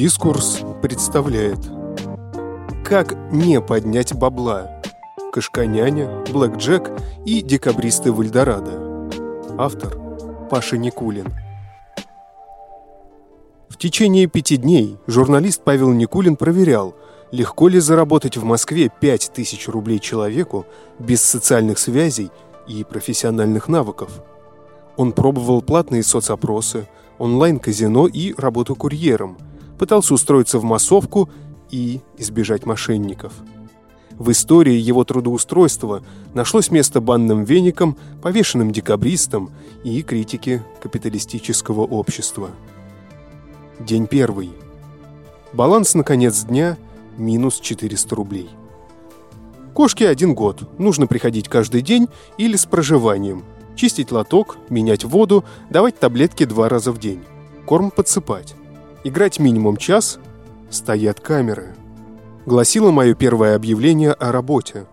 Дискурс представляет. Как не поднять бабла? Кашканяня, Блэк Джек и декабристы в Автор Паша Никулин. В течение пяти дней журналист Павел Никулин проверял, легко ли заработать в Москве 5000 рублей человеку без социальных связей и профессиональных навыков. Он пробовал платные соцопросы, онлайн-казино и работу курьером – пытался устроиться в массовку и избежать мошенников. В истории его трудоустройства нашлось место банным веникам, повешенным декабристам и критике капиталистического общества. День первый. Баланс на конец дня – минус 400 рублей. Кошке один год. Нужно приходить каждый день или с проживанием. Чистить лоток, менять воду, давать таблетки два раза в день. Корм подсыпать. Играть минимум час, стоят камеры. Гласило мое первое объявление о работе.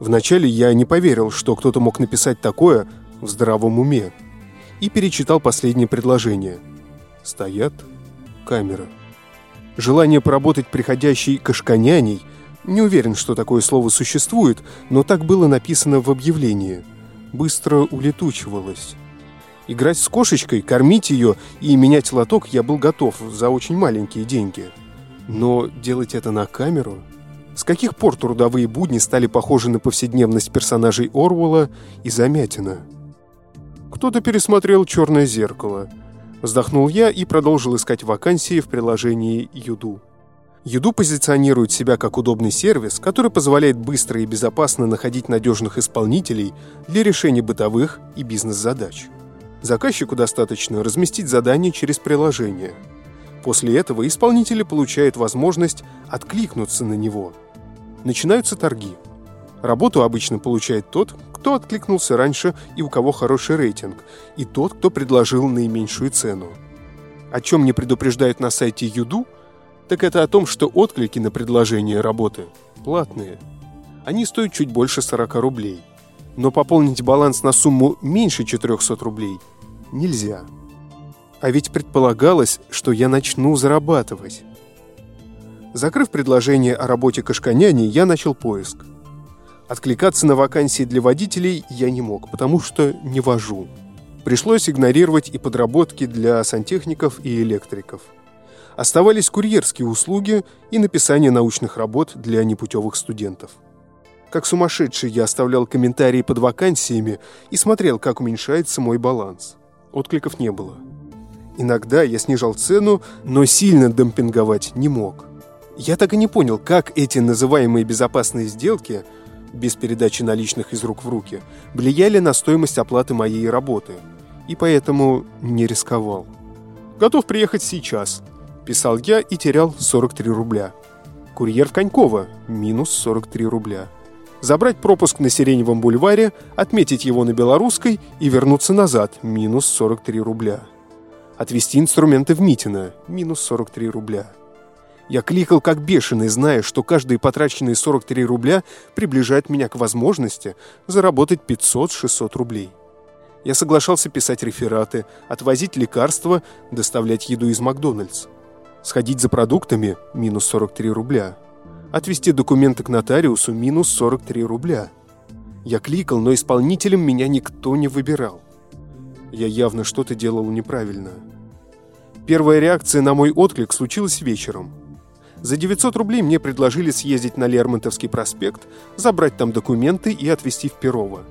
Вначале я не поверил, что кто-то мог написать такое в здравом уме. И перечитал последнее предложение. Стоят камеры. Желание поработать приходящей кашканяней не уверен, что такое слово существует, но так было написано в объявлении. Быстро улетучивалось. Играть с кошечкой, кормить ее и менять лоток я был готов за очень маленькие деньги. Но делать это на камеру? С каких пор трудовые будни стали похожи на повседневность персонажей Орвула и Замятина? Кто-то пересмотрел «Черное зеркало». Вздохнул я и продолжил искать вакансии в приложении «Юду». Юду позиционирует себя как удобный сервис, который позволяет быстро и безопасно находить надежных исполнителей для решения бытовых и бизнес-задач. Заказчику достаточно разместить задание через приложение. После этого исполнители получают возможность откликнуться на него. Начинаются торги. Работу обычно получает тот, кто откликнулся раньше и у кого хороший рейтинг, и тот, кто предложил наименьшую цену. О чем не предупреждают на сайте Юду, так это о том, что отклики на предложение работы платные. Они стоят чуть больше 40 рублей но пополнить баланс на сумму меньше 400 рублей нельзя. А ведь предполагалось, что я начну зарабатывать. Закрыв предложение о работе Кашканяни, я начал поиск. Откликаться на вакансии для водителей я не мог, потому что не вожу. Пришлось игнорировать и подработки для сантехников и электриков. Оставались курьерские услуги и написание научных работ для непутевых студентов. Как сумасшедший я оставлял комментарии под вакансиями и смотрел, как уменьшается мой баланс. Откликов не было. Иногда я снижал цену, но сильно демпинговать не мог. Я так и не понял, как эти называемые безопасные сделки, без передачи наличных из рук в руки, влияли на стоимость оплаты моей работы. И поэтому не рисковал. «Готов приехать сейчас», – писал я и терял 43 рубля. «Курьер в Коньково» – минус 43 рубля забрать пропуск на Сиреневом бульваре, отметить его на Белорусской и вернуться назад – минус 43 рубля. Отвезти инструменты в Митино – минус 43 рубля. Я кликал как бешеный, зная, что каждые потраченные 43 рубля приближают меня к возможности заработать 500-600 рублей. Я соглашался писать рефераты, отвозить лекарства, доставлять еду из Макдональдс. Сходить за продуктами – минус 43 рубля – Отвести документы к нотариусу минус 43 рубля. Я кликал, но исполнителем меня никто не выбирал. Я явно что-то делал неправильно. Первая реакция на мой отклик случилась вечером. За 900 рублей мне предложили съездить на Лермонтовский проспект, забрать там документы и отвезти в Перово.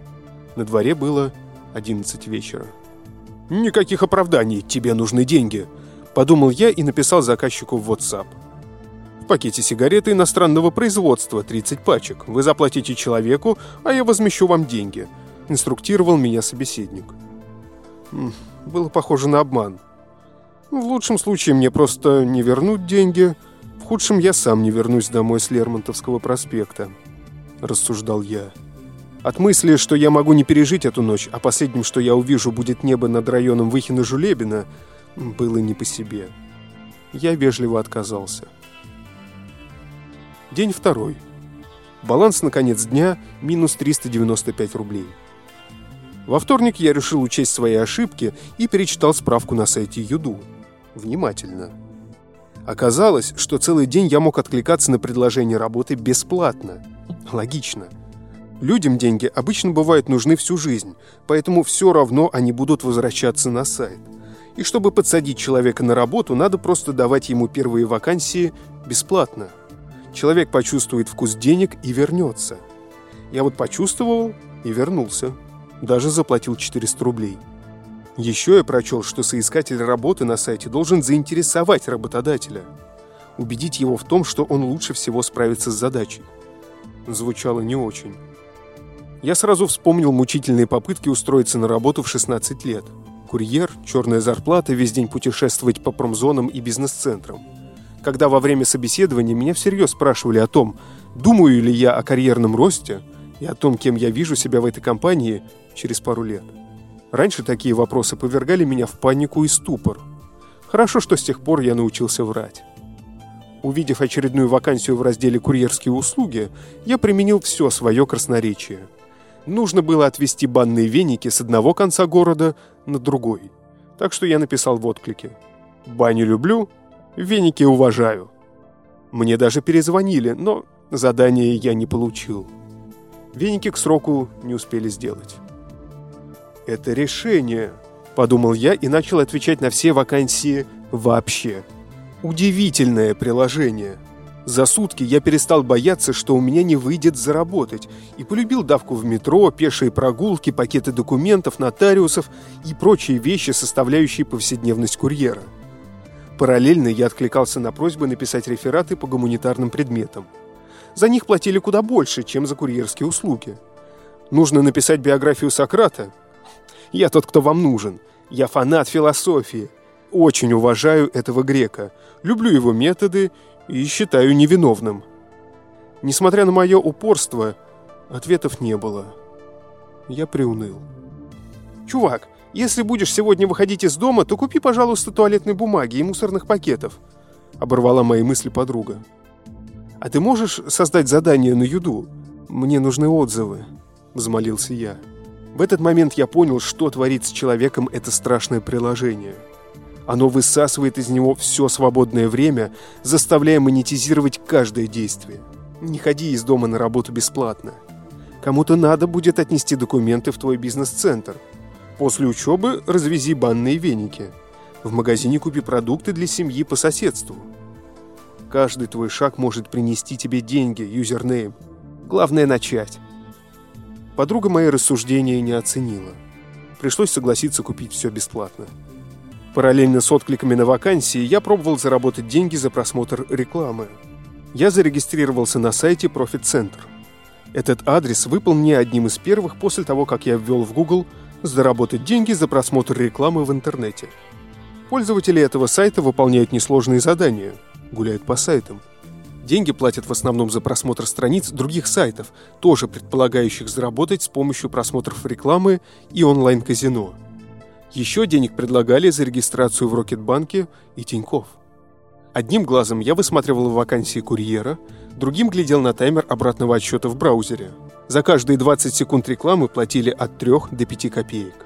На дворе было 11 вечера. «Никаких оправданий, тебе нужны деньги», – подумал я и написал заказчику в WhatsApp пакете сигареты иностранного производства, 30 пачек. Вы заплатите человеку, а я возмещу вам деньги», – инструктировал меня собеседник. Было похоже на обман. В лучшем случае мне просто не вернут деньги, в худшем я сам не вернусь домой с Лермонтовского проспекта, рассуждал я. От мысли, что я могу не пережить эту ночь, а последним, что я увижу, будет небо над районом Выхина-Жулебина, было не по себе. Я вежливо отказался. День второй. Баланс на конец дня – минус 395 рублей. Во вторник я решил учесть свои ошибки и перечитал справку на сайте Юду. Внимательно. Оказалось, что целый день я мог откликаться на предложение работы бесплатно. Логично. Людям деньги обычно бывают нужны всю жизнь, поэтому все равно они будут возвращаться на сайт. И чтобы подсадить человека на работу, надо просто давать ему первые вакансии бесплатно. Человек почувствует вкус денег и вернется. Я вот почувствовал и вернулся. Даже заплатил 400 рублей. Еще я прочел, что соискатель работы на сайте должен заинтересовать работодателя. Убедить его в том, что он лучше всего справится с задачей. Звучало не очень. Я сразу вспомнил мучительные попытки устроиться на работу в 16 лет. Курьер, черная зарплата, весь день путешествовать по промзонам и бизнес-центрам. Когда во время собеседования меня всерьез спрашивали о том, думаю ли я о карьерном росте и о том, кем я вижу себя в этой компании через пару лет. Раньше такие вопросы повергали меня в панику и ступор. Хорошо, что с тех пор я научился врать. Увидев очередную вакансию в разделе «Курьерские услуги», я применил все свое красноречие. Нужно было отвезти банные веники с одного конца города на другой. Так что я написал в отклике. «Баню люблю, веники уважаю». Мне даже перезвонили, но задание я не получил. Веники к сроку не успели сделать. «Это решение», – подумал я и начал отвечать на все вакансии вообще. Удивительное приложение. За сутки я перестал бояться, что у меня не выйдет заработать, и полюбил давку в метро, пешие прогулки, пакеты документов, нотариусов и прочие вещи, составляющие повседневность курьера. Параллельно я откликался на просьбы написать рефераты по гуманитарным предметам. За них платили куда больше, чем за курьерские услуги. Нужно написать биографию Сократа, я тот, кто вам нужен. Я фанат философии. Очень уважаю этого грека. Люблю его методы и считаю невиновным. Несмотря на мое упорство, ответов не было. Я приуныл. «Чувак, если будешь сегодня выходить из дома, то купи, пожалуйста, туалетной бумаги и мусорных пакетов», — оборвала мои мысли подруга. «А ты можешь создать задание на юду? Мне нужны отзывы», — взмолился я. В этот момент я понял, что творит с человеком это страшное приложение. Оно высасывает из него все свободное время, заставляя монетизировать каждое действие. Не ходи из дома на работу бесплатно. Кому-то надо будет отнести документы в твой бизнес-центр. После учебы развези банные веники. В магазине купи продукты для семьи по соседству. Каждый твой шаг может принести тебе деньги, юзернейм. Главное начать. Подруга мои рассуждения не оценила. Пришлось согласиться купить все бесплатно. Параллельно с откликами на вакансии я пробовал заработать деньги за просмотр рекламы. Я зарегистрировался на сайте Profit Center. Этот адрес выпал мне одним из первых после того, как я ввел в Google «заработать деньги за просмотр рекламы в интернете». Пользователи этого сайта выполняют несложные задания, гуляют по сайтам. Деньги платят в основном за просмотр страниц других сайтов, тоже предполагающих заработать с помощью просмотров рекламы и онлайн-казино. Еще денег предлагали за регистрацию в Рокетбанке и Тинькофф. Одним глазом я высматривал вакансии курьера, другим глядел на таймер обратного отсчета в браузере. За каждые 20 секунд рекламы платили от 3 до 5 копеек.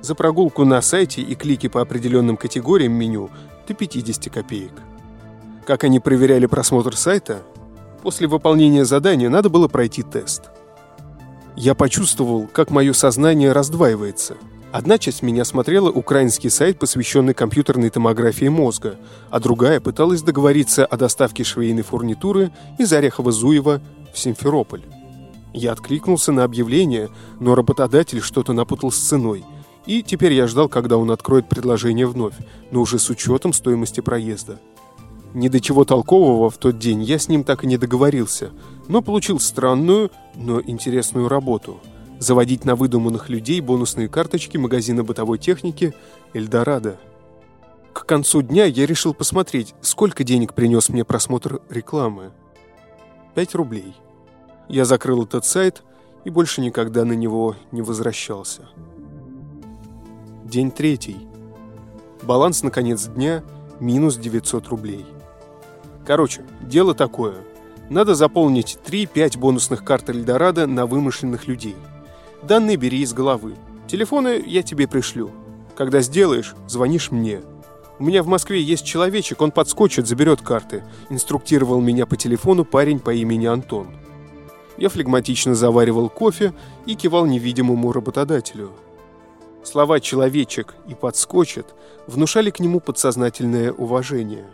За прогулку на сайте и клики по определенным категориям меню до 50 копеек. Как они проверяли просмотр сайта? После выполнения задания надо было пройти тест. Я почувствовал, как мое сознание раздваивается. Одна часть меня смотрела украинский сайт, посвященный компьютерной томографии мозга, а другая пыталась договориться о доставке швейной фурнитуры из Орехово-Зуева в Симферополь. Я откликнулся на объявление, но работодатель что-то напутал с ценой, и теперь я ждал, когда он откроет предложение вновь, но уже с учетом стоимости проезда. Ни до чего толкового в тот день я с ним так и не договорился, но получил странную, но интересную работу – заводить на выдуманных людей бонусные карточки магазина бытовой техники «Эльдорадо». К концу дня я решил посмотреть, сколько денег принес мне просмотр рекламы. Пять рублей. Я закрыл этот сайт и больше никогда на него не возвращался. День третий. Баланс на конец дня – минус 900 рублей. Короче, дело такое. Надо заполнить 3-5 бонусных карт Эльдорадо на вымышленных людей. Данные бери из головы. Телефоны я тебе пришлю. Когда сделаешь, звонишь мне. У меня в Москве есть человечек, он подскочит, заберет карты», – инструктировал меня по телефону парень по имени Антон. Я флегматично заваривал кофе и кивал невидимому работодателю. Слова «человечек» и «подскочит» внушали к нему подсознательное уважение.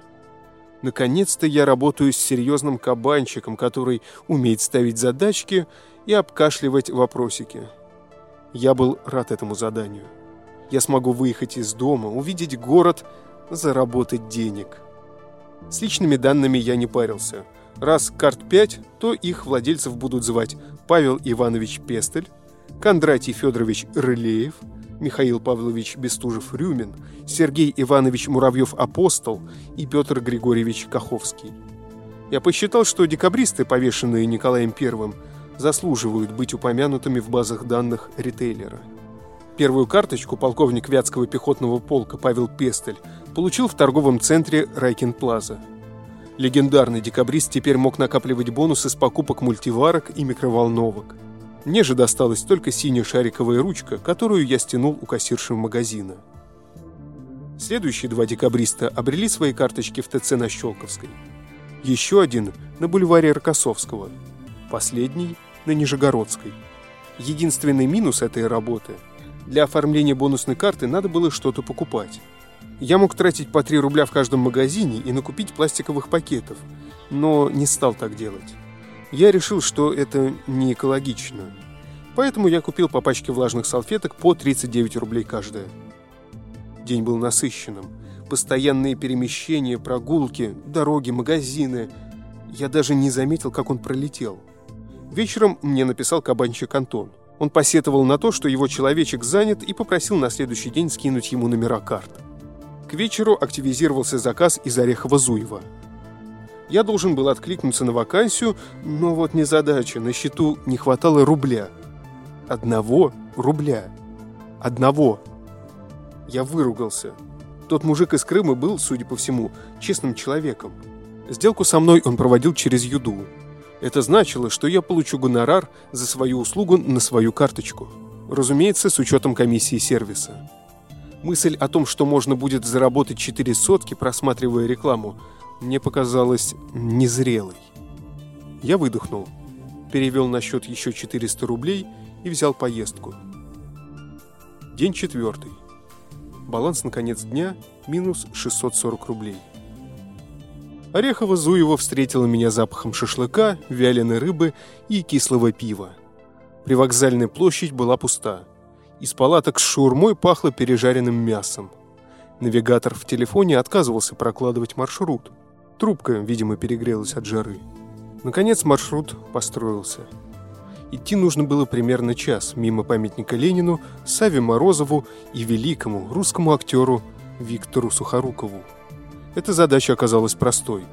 Наконец-то я работаю с серьезным кабанчиком, который умеет ставить задачки и обкашливать вопросики. Я был рад этому заданию. Я смогу выехать из дома, увидеть город – заработать денег. С личными данными я не парился. Раз карт 5, то их владельцев будут звать Павел Иванович Пестель, Кондратий Федорович Рылеев, Михаил Павлович Бестужев-Рюмин, Сергей Иванович Муравьев-Апостол и Петр Григорьевич Каховский. Я посчитал, что декабристы, повешенные Николаем I, заслуживают быть упомянутыми в базах данных ритейлера. Первую карточку полковник Вятского пехотного полка Павел Пестель получил в торговом центре Райкин Плаза. Легендарный декабрист теперь мог накапливать бонусы с покупок мультиварок и микроволновок. Мне же досталась только синяя шариковая ручка, которую я стянул у кассирши магазина. Следующие два декабриста обрели свои карточки в ТЦ на Щелковской. Еще один на бульваре Рокоссовского. Последний на Нижегородской. Единственный минус этой работы – для оформления бонусной карты надо было что-то покупать. Я мог тратить по 3 рубля в каждом магазине и накупить пластиковых пакетов, но не стал так делать. Я решил, что это не экологично. Поэтому я купил по пачке влажных салфеток по 39 рублей каждая. День был насыщенным. Постоянные перемещения, прогулки, дороги, магазины. Я даже не заметил, как он пролетел. Вечером мне написал кабанчик Антон. Он посетовал на то, что его человечек занят и попросил на следующий день скинуть ему номера карт. К вечеру активизировался заказ из Орехова-Зуева. Я должен был откликнуться на вакансию, но вот незадача, на счету не хватало рубля. Одного рубля. Одного. Я выругался. Тот мужик из Крыма был, судя по всему, честным человеком. Сделку со мной он проводил через Юду. Это значило, что я получу гонорар за свою услугу на свою карточку. Разумеется, с учетом комиссии сервиса. Мысль о том, что можно будет заработать 4 сотки, просматривая рекламу, мне показалась незрелой. Я выдохнул, перевел на счет еще 400 рублей и взял поездку. День четвертый. Баланс на конец дня минус 640 рублей. Орехово-Зуево встретила меня запахом шашлыка, вяленой рыбы и кислого пива. Привокзальная площадь была пуста. Из палаток с шаурмой пахло пережаренным мясом. Навигатор в телефоне отказывался прокладывать маршрут. Трубка, видимо, перегрелась от жары. Наконец маршрут построился. Идти нужно было примерно час мимо памятника Ленину, Саве Морозову и великому русскому актеру Виктору Сухорукову. Эта задача оказалась простой.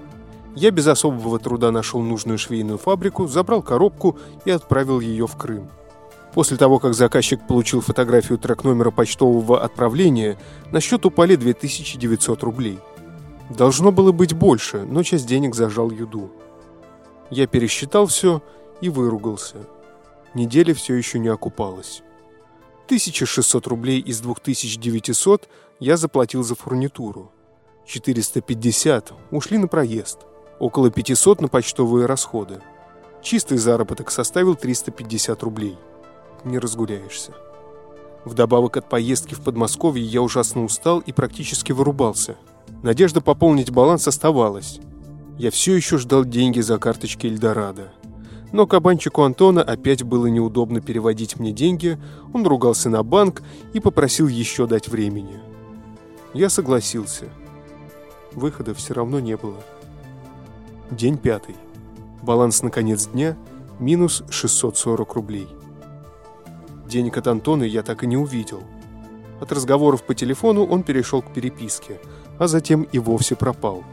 Я без особого труда нашел нужную швейную фабрику, забрал коробку и отправил ее в Крым. После того, как заказчик получил фотографию трек-номера почтового отправления, на счет упали 2900 рублей. Должно было быть больше, но часть денег зажал Юду. Я пересчитал все и выругался. Неделя все еще не окупалась. 1600 рублей из 2900 я заплатил за фурнитуру. 450 ушли на проезд, около 500 на почтовые расходы. Чистый заработок составил 350 рублей. Не разгуляешься. Вдобавок от поездки в Подмосковье я ужасно устал и практически вырубался. Надежда пополнить баланс оставалась. Я все еще ждал деньги за карточки Эльдорадо. Но кабанчику Антона опять было неудобно переводить мне деньги, он ругался на банк и попросил еще дать времени. Я согласился – Выхода все равно не было. День пятый. Баланс на конец дня – минус 640 рублей. Денег от Антона я так и не увидел. От разговоров по телефону он перешел к переписке, а затем и вовсе пропал.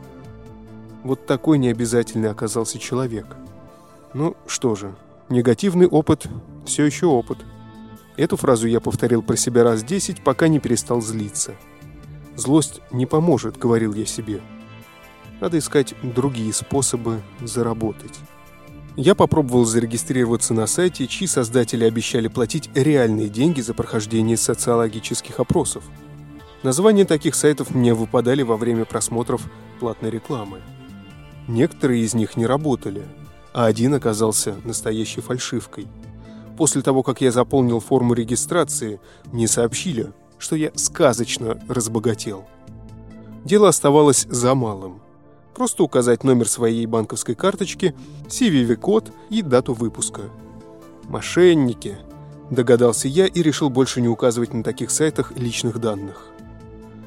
Вот такой необязательный оказался человек. Ну что же, негативный опыт – все еще опыт. Эту фразу я повторил про себя раз десять, пока не перестал злиться – Злость не поможет, говорил я себе. Надо искать другие способы заработать. Я попробовал зарегистрироваться на сайте, чьи создатели обещали платить реальные деньги за прохождение социологических опросов. Названия таких сайтов мне выпадали во время просмотров платной рекламы. Некоторые из них не работали, а один оказался настоящей фальшивкой. После того, как я заполнил форму регистрации, мне сообщили, что я сказочно разбогател. Дело оставалось за малым. Просто указать номер своей банковской карточки, CVV-код и дату выпуска. Мошенники, догадался я и решил больше не указывать на таких сайтах личных данных.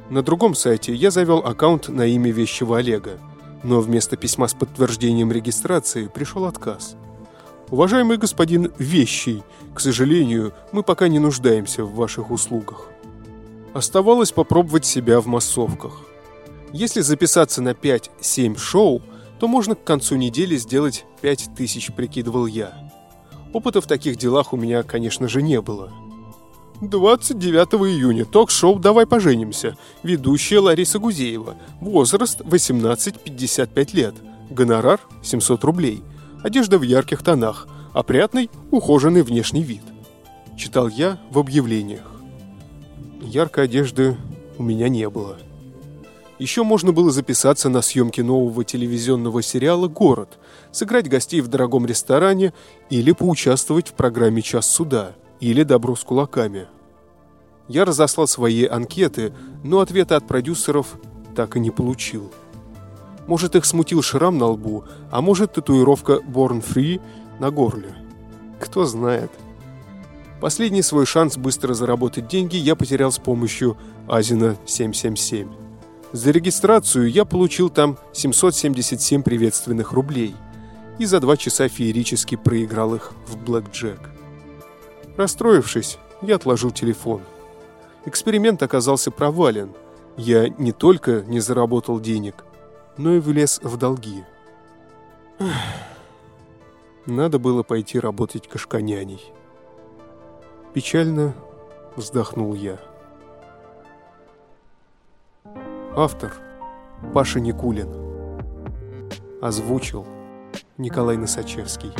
На другом сайте я завел аккаунт на имя вещего Олега, но вместо письма с подтверждением регистрации пришел отказ. «Уважаемый господин Вещий, к сожалению, мы пока не нуждаемся в ваших услугах». Оставалось попробовать себя в массовках. Если записаться на 5-7 шоу, то можно к концу недели сделать 5000, прикидывал я. Опыта в таких делах у меня, конечно же, не было – 29 июня. Ток-шоу «Давай поженимся». Ведущая Лариса Гузеева. Возраст 18-55 лет. Гонорар 700 рублей. Одежда в ярких тонах. Опрятный, ухоженный внешний вид. Читал я в объявлениях. Яркой одежды у меня не было. Еще можно было записаться на съемки нового телевизионного сериала «Город», сыграть гостей в дорогом ресторане или поучаствовать в программе «Час суда» или добро с кулаками. Я разослал свои анкеты, но ответа от продюсеров так и не получил. Может, их смутил шрам на лбу, а может, татуировка «Born Free» на горле. Кто знает. Последний свой шанс быстро заработать деньги я потерял с помощью Азина 777. За регистрацию я получил там 777 приветственных рублей и за два часа феерически проиграл их в блэкджек. Расстроившись, я отложил телефон. Эксперимент оказался провален. Я не только не заработал денег, но и влез в долги. Надо было пойти работать кашканяней. Печально вздохнул я. Автор Паша Никулин. Озвучил Николай Носачевский.